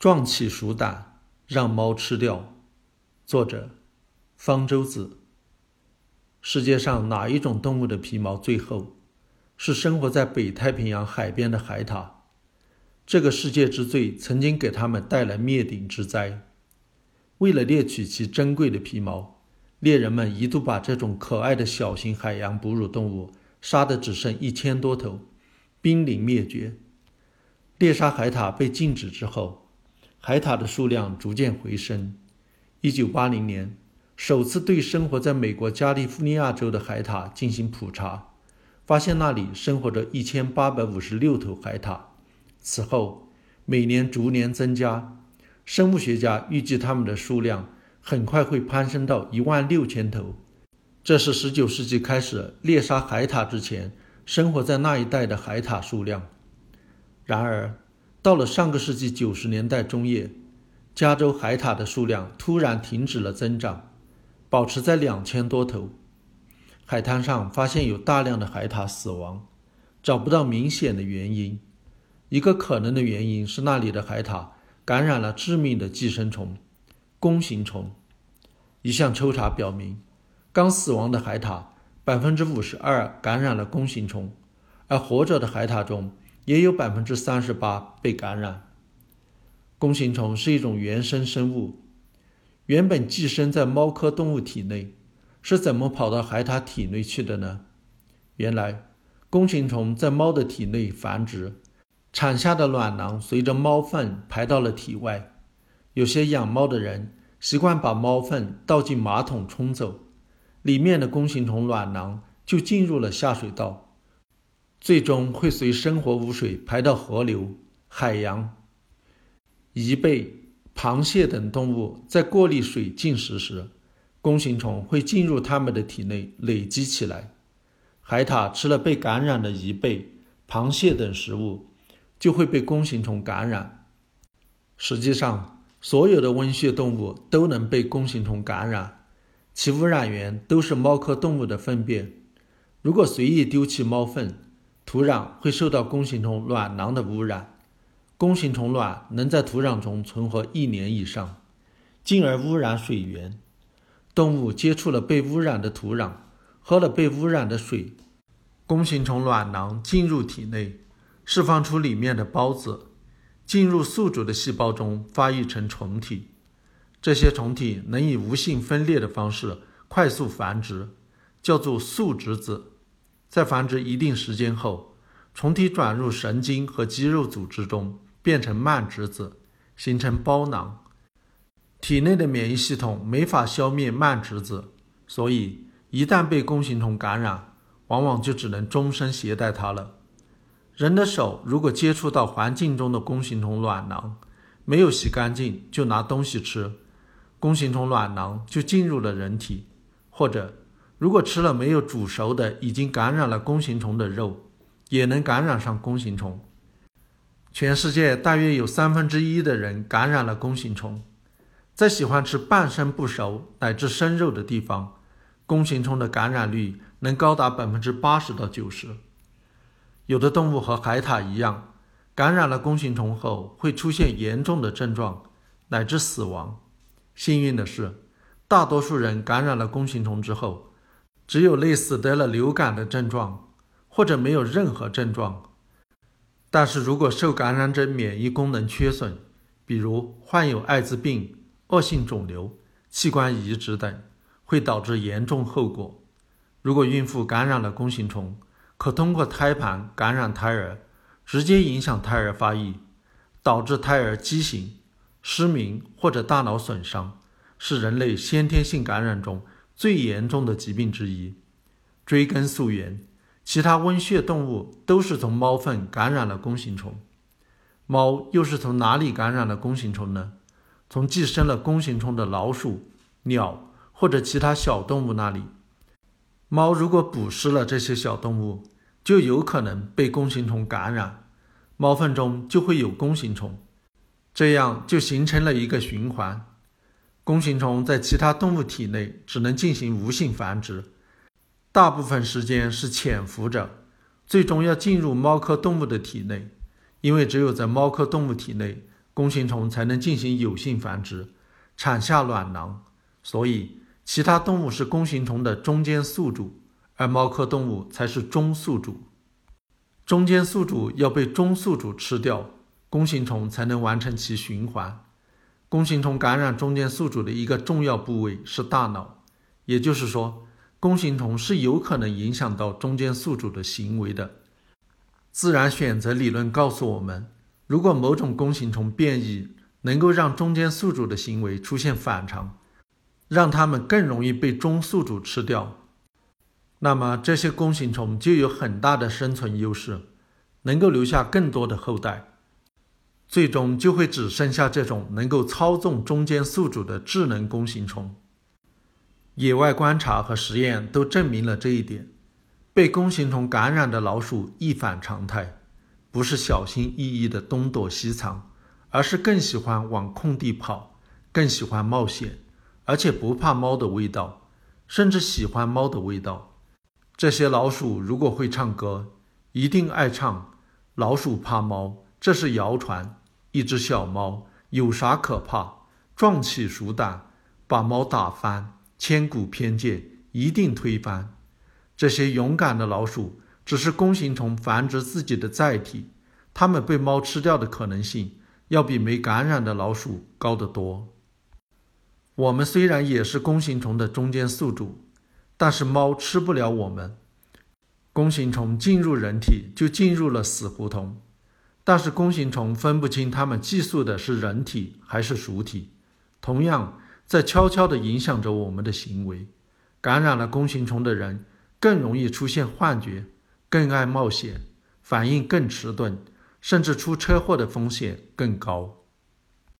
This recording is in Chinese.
壮起鼠胆，让猫吃掉。作者：方舟子。世界上哪一种动物的皮毛最厚？是生活在北太平洋海边的海獭。这个世界之最曾经给他们带来灭顶之灾。为了猎取其珍贵的皮毛，猎人们一度把这种可爱的小型海洋哺乳动物杀得只剩一千多头，濒临灭绝。猎杀海獭被禁止之后，海獭的数量逐渐回升。一九八零年，首次对生活在美国加利福尼亚州的海獭进行普查，发现那里生活着一千八百五十六头海獭。此后，每年逐年增加，生物学家预计它们的数量很快会攀升到一万六千头。这是十九世纪开始猎杀海獭之前生活在那一带的海獭数量。然而，到了上个世纪九十年代中叶，加州海獭的数量突然停止了增长，保持在两千多头。海滩上发现有大量的海獭死亡，找不到明显的原因。一个可能的原因是那里的海獭感染了致命的寄生虫——弓形虫。一项抽查表明，刚死亡的海獭百分之五十二感染了弓形虫，而活着的海獭中。也有百分之三十八被感染。弓形虫是一种原生生物，原本寄生在猫科动物体内，是怎么跑到海獭体内去的呢？原来，弓形虫在猫的体内繁殖，产下的卵囊随着猫粪排到了体外。有些养猫的人习惯把猫粪倒进马桶冲走，里面的弓形虫卵囊就进入了下水道。最终会随生活污水排到河流、海洋。贻贝、螃蟹等动物在过滤水进食时，弓形虫会进入它们的体内累积起来。海獭吃了被感染的贻贝、螃蟹等食物，就会被弓形虫感染。实际上，所有的温血动物都能被弓形虫感染，其污染源都是猫科动物的粪便。如果随意丢弃猫粪，土壤会受到弓形虫卵囊的污染，弓形虫卵能在土壤中存活一年以上，进而污染水源。动物接触了被污染的土壤，喝了被污染的水，弓形虫卵囊进入体内，释放出里面的孢子，进入宿主的细胞中发育成虫体。这些虫体能以无性分裂的方式快速繁殖，叫做宿殖子。在繁殖一定时间后，虫体转入神经和肌肉组织中，变成慢殖子，形成包囊。体内的免疫系统没法消灭慢殖子，所以一旦被弓形虫感染，往往就只能终身携带它了。人的手如果接触到环境中的弓形虫卵囊，没有洗干净就拿东西吃，弓形虫卵囊就进入了人体，或者。如果吃了没有煮熟的、已经感染了弓形虫的肉，也能感染上弓形虫。全世界大约有三分之一的人感染了弓形虫。在喜欢吃半生不熟乃至生肉的地方，弓形虫的感染率能高达百分之八十到九十。有的动物和海獭一样，感染了弓形虫后会出现严重的症状，乃至死亡。幸运的是，大多数人感染了弓形虫之后。只有类似得了流感的症状，或者没有任何症状。但是如果受感染者免疫功能缺损，比如患有艾滋病、恶性肿瘤、器官移植等，会导致严重后果。如果孕妇感染了弓形虫，可通过胎盘感染胎儿，直接影响胎儿发育，导致胎儿畸形、失明或者大脑损伤，是人类先天性感染中。最严重的疾病之一。追根溯源，其他温血动物都是从猫粪感染了弓形虫，猫又是从哪里感染了弓形虫呢？从寄生了弓形虫的老鼠、鸟或者其他小动物那里。猫如果捕食了这些小动物，就有可能被弓形虫感染，猫粪中就会有弓形虫，这样就形成了一个循环。弓形虫在其他动物体内只能进行无性繁殖，大部分时间是潜伏着，最终要进入猫科动物的体内，因为只有在猫科动物体内，弓形虫才能进行有性繁殖，产下卵囊。所以，其他动物是弓形虫的中间宿主，而猫科动物才是中宿主。中间宿主要被中宿主吃掉，弓形虫才能完成其循环。弓形虫感染中间宿主的一个重要部位是大脑，也就是说，弓形虫是有可能影响到中间宿主的行为的。自然选择理论告诉我们，如果某种弓形虫变异能够让中间宿主的行为出现反常，让它们更容易被中宿主吃掉，那么这些弓形虫就有很大的生存优势，能够留下更多的后代。最终就会只剩下这种能够操纵中间宿主的智能弓形虫。野外观察和实验都证明了这一点。被弓形虫感染的老鼠一反常态，不是小心翼翼的东躲西藏，而是更喜欢往空地跑，更喜欢冒险，而且不怕猫的味道，甚至喜欢猫的味道。这些老鼠如果会唱歌，一定爱唱《老鼠怕猫》，这是谣传。一只小猫有啥可怕？壮起鼠胆，把猫打翻。千古偏见一定推翻。这些勇敢的老鼠只是弓形虫繁殖自己的载体，它们被猫吃掉的可能性要比没感染的老鼠高得多。我们虽然也是弓形虫的中间宿主，但是猫吃不了我们。弓形虫进入人体就进入了死胡同。但是弓形虫分不清它们寄宿的是人体还是鼠体，同样在悄悄地影响着我们的行为。感染了弓形虫的人更容易出现幻觉，更爱冒险，反应更迟钝，甚至出车祸的风险更高。